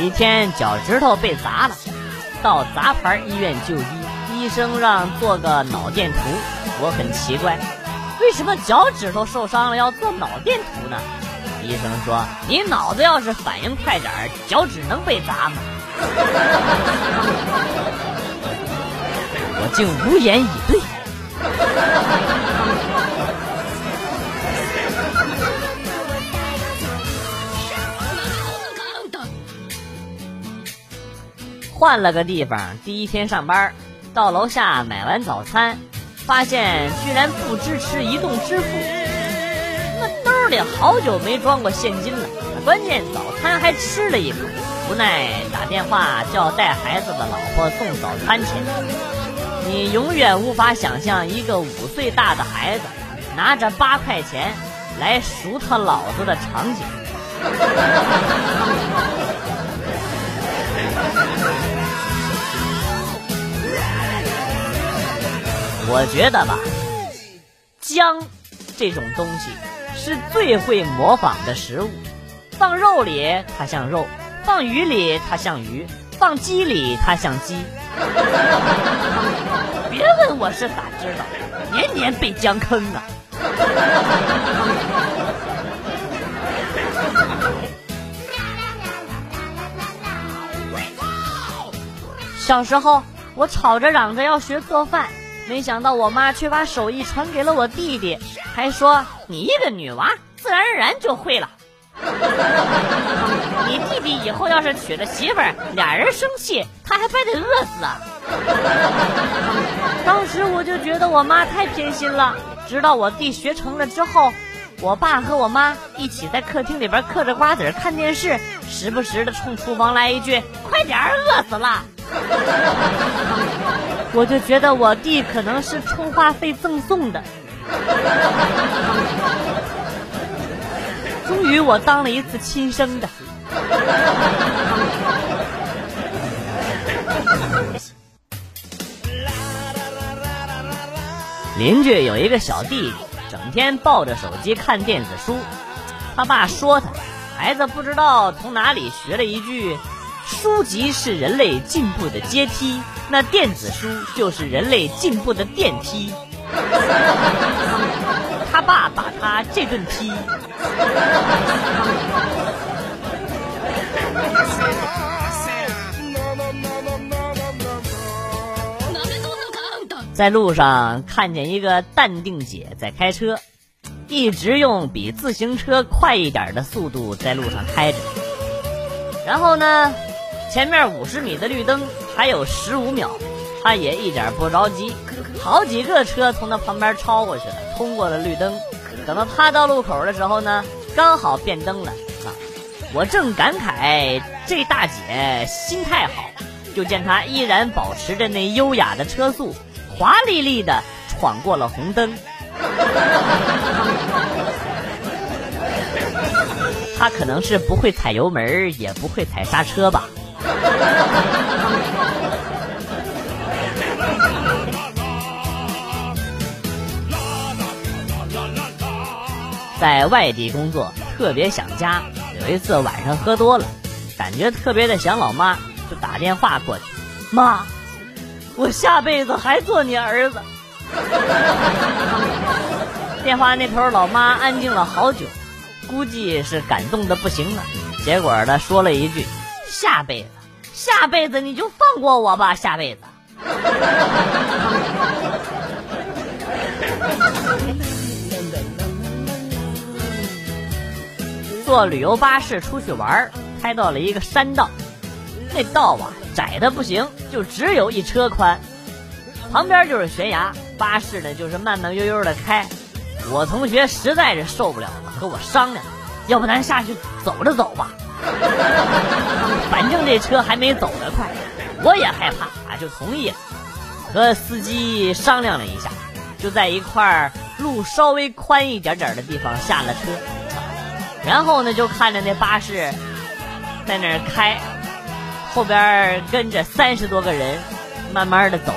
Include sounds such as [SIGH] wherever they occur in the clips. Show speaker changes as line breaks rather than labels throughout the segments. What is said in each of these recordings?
一天脚趾头被砸了，到杂牌医院就医，医生让做个脑电图。我很奇怪，为什么脚趾头受伤了要做脑电图呢？医生说：“你脑子要是反应快点儿，脚趾能被砸吗？” [LAUGHS] 我竟无言以对。换了个地方，第一天上班，到楼下买完早餐，发现居然不支持移动支付。那兜里好久没装过现金了，关键早餐还吃了一口，无奈打电话叫带孩子的老婆送早餐钱。你永远无法想象一个五岁大的孩子拿着八块钱来赎他老子的场景。[LAUGHS] 我觉得吧，姜这种东西是最会模仿的食物。放肉里它像肉，放鱼里它像鱼，放鸡里它像鸡。[LAUGHS] 别问我是咋知道，年年被姜坑啊！小时候，我吵着嚷着要学做饭。没想到我妈却把手艺传给了我弟弟，还说你一个女娃，自然而然就会了。你弟弟以后要是娶了媳妇儿，俩人生气，他还非得饿死啊！当时我就觉得我妈太偏心了。直到我弟学成了之后，我爸和我妈一起在客厅里边嗑着瓜子看电视，时不时的冲厨房来一句：“快点儿，饿死了。” [LAUGHS] 我就觉得我弟可能是充话费赠送的。[LAUGHS] 终于我当了一次亲生的。邻居有一个小弟弟，整天抱着手机看电子书。他爸说他，孩子不知道从哪里学了一句。书籍是人类进步的阶梯，那电子书就是人类进步的电梯。[LAUGHS] 他爸把他这顿踢。[LAUGHS] 在路上看见一个淡定姐在开车，一直用比自行车快一点的速度在路上开着，然后呢？前面五十米的绿灯还有十五秒，他也一点不着急。好几个车从他旁边超过去了，通过了绿灯。等到他到路口的时候呢，刚好变灯了。啊，我正感慨这大姐心态好，就见她依然保持着那优雅的车速，华丽丽的闯过了红灯。[LAUGHS] 她可能是不会踩油门，也不会踩刹车吧。[LAUGHS] 在外地工作，特别想家。有一次晚上喝多了，感觉特别的想老妈，就打电话过去：“妈，我下辈子还做你儿子。”电话那头老妈安静了好久，估计是感动的不行了。结果呢，说了一句。下辈子，下辈子你就放过我吧。下辈子，[LAUGHS] 坐旅游巴士出去玩，开到了一个山道，那道啊窄的不行，就只有一车宽，旁边就是悬崖，巴士呢就是慢慢悠悠的开。我同学实在是受不了了，和我商量，要不咱下去走着走吧。反正这车还没走得快，我也害怕啊，就同意了。和司机商量了一下，就在一块儿路稍微宽一点点的地方下了车。然后呢，就看着那巴士在那儿开，后边跟着三十多个人，慢慢的走。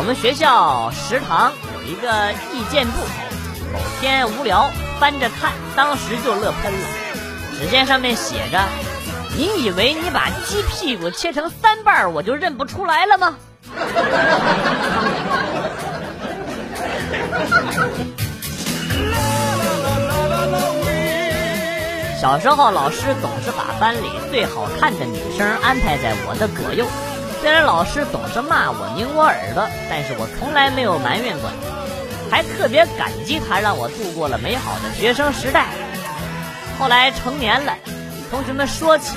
我们学校食堂有一个意见簿，某天无聊翻着看，当时就乐喷了。只见上面写着：“你以为你把鸡屁股切成三瓣，我就认不出来了吗？”小时候，老师总是把班里最好看的女生安排在我的左右。虽然老师总是骂我、拧我耳朵，但是我从来没有埋怨过他，还特别感激他让我度过了美好的学生时代。后来成年了，同学们说起，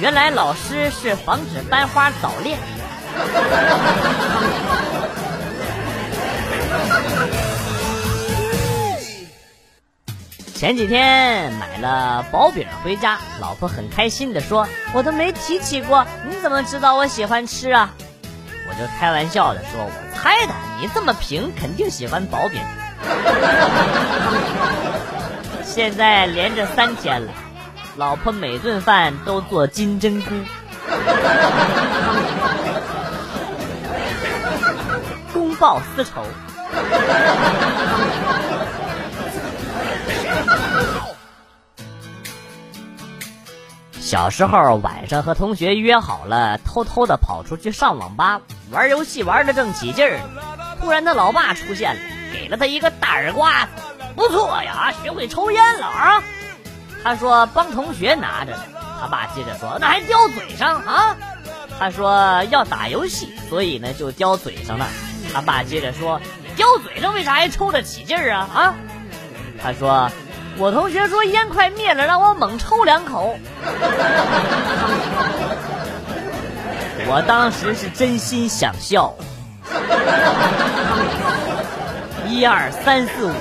原来老师是防止班花早恋。前几天买了薄饼回家，老婆很开心的说：“我都没提起过，你怎么知道我喜欢吃啊？”我就开玩笑的说：“我猜的，你这么平，肯定喜欢薄饼。[LAUGHS] ”现在连着三天了，老婆每顿饭都做金针菇，公报私仇。小时候晚上和同学约好了，偷偷的跑出去上网吧玩游戏，玩的正起劲儿。突然他老爸出现了，给了他一个大耳刮。不错呀，学会抽烟了啊！他说帮同学拿着呢。他爸接着说那还叼嘴上啊？他说要打游戏，所以呢就叼嘴上了。他爸接着说叼嘴上为啥还抽得起劲儿啊？啊？他说。我同学说烟快灭了，让我猛抽两口。我当时是真心想笑。一二三四五，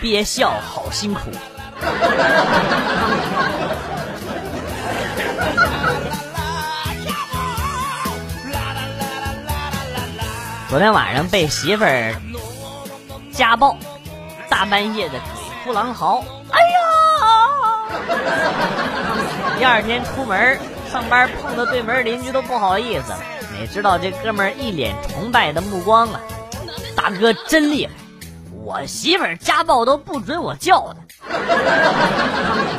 憋笑好辛苦。昨天晚上被媳妇儿家暴，大半夜的。狼嚎，哎呀！第二天出门上班碰到对门邻居都不好意思了，哪知道这哥们一脸崇拜的目光啊！大哥真厉害，我媳妇家暴都不准我叫的，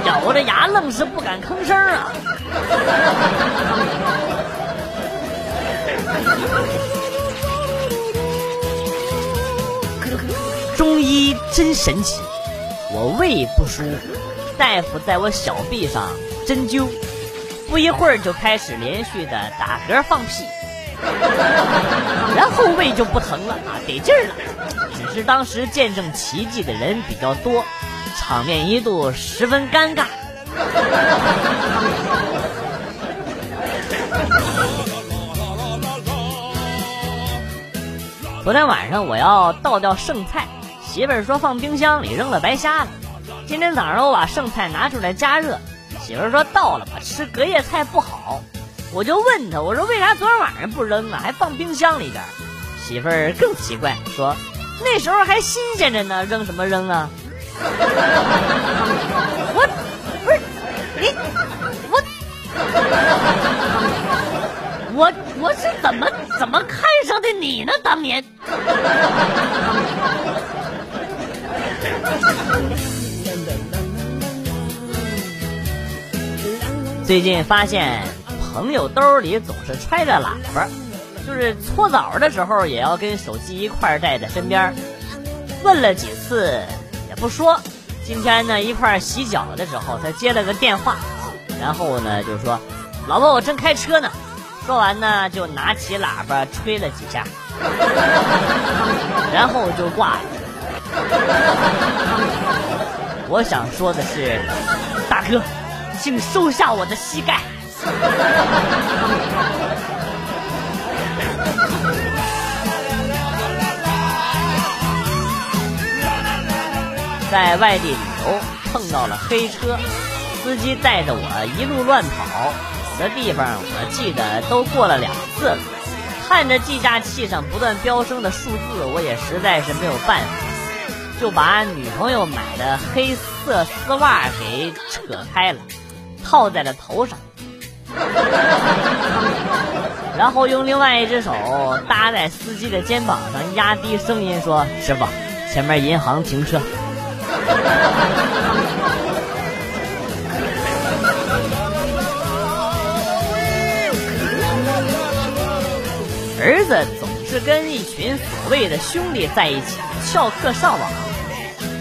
咬着牙愣是不敢吭声啊！[LAUGHS] 中医真神奇。我胃不舒服，大夫在我小臂上针灸，不一会儿就开始连续的打嗝放屁，然后胃就不疼了啊，得劲儿了。只是当时见证奇迹的人比较多，场面一度十分尴尬。昨天晚上我要倒掉剩菜。媳妇儿说放冰箱里扔了白瞎了。今天早上我把剩菜拿出来加热，媳妇儿说倒了吧，吃隔夜菜不好。我就问她，我说为啥昨天晚上不扔啊，还放冰箱里边？媳妇儿更奇怪，说那时候还新鲜着呢，扔什么扔啊？[LAUGHS] 我不是你我我我是怎么怎么看上的你呢？当年。最近发现朋友兜里总是揣着喇叭，就是搓澡的时候也要跟手机一块带在身边。问了几次也不说。今天呢一块洗脚的时候，他接了个电话，然后呢就说：“老婆，我正开车呢。”说完呢就拿起喇叭吹了几下，[LAUGHS] 然后就挂了。[LAUGHS] 我想说的是，大哥。请收下我的膝盖。在外地旅游碰到了黑车，司机带着我一路乱跑，有的地方我记得都过了两次了。看着计价器上不断飙升的数字，我也实在是没有办法，就把女朋友买的黑色丝袜给扯开了。套在了头上，[LAUGHS] 然后用另外一只手搭在司机的肩膀上，压低声音说：“师傅，前面银行停车。” [LAUGHS] 儿子总是跟一群所谓的兄弟在一起翘课上网，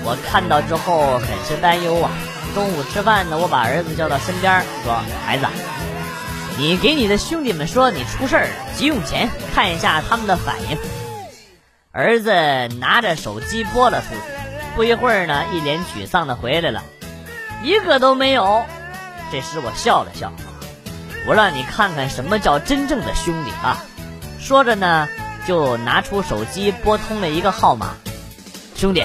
我看到之后很是担忧啊。中午吃饭呢，我把儿子叫到身边说：“孩子，你给你的兄弟们说你出事了，急用钱，看一下他们的反应。”儿子拿着手机拨了出去，不一会儿呢，一脸沮丧的回来了，一个都没有。这时我笑了笑，我让你看看什么叫真正的兄弟啊！说着呢，就拿出手机拨通了一个号码。兄弟，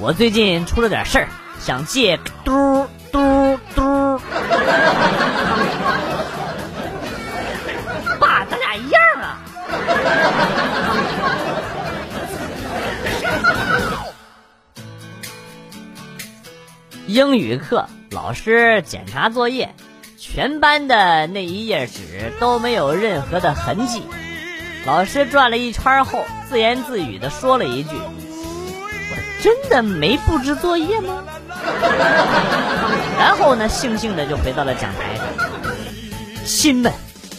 我最近出了点事儿，想借嘟嘟嘟。[LAUGHS] 爸，咱俩一样啊！[LAUGHS] 英语课，老师检查作业，全班的那一页纸都没有任何的痕迹。老师转了一圈后，自言自语的说了一句：“真的没布置作业吗？” [LAUGHS] 然后呢，悻悻的就回到了讲台上。亲们，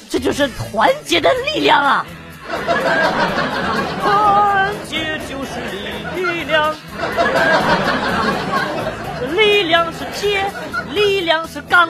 这就是团结的力量啊！[LAUGHS] 团结就是力量。[LAUGHS] 力量是铁，力量是钢。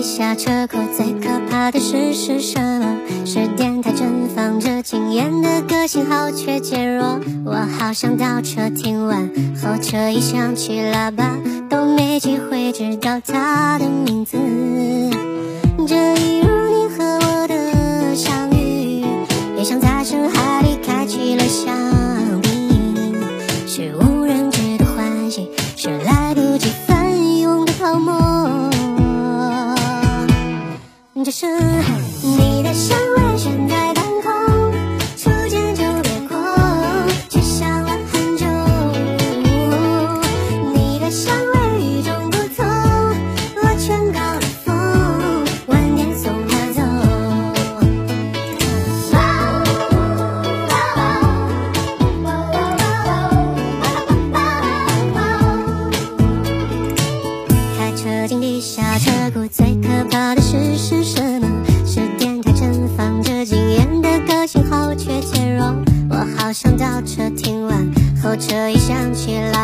地下车库，最可怕的事是什么？是电台正放着惊艳的歌信号却减弱。我好想倒车听完，后车一响起喇叭。都没机会知道他的名字。这这一想起来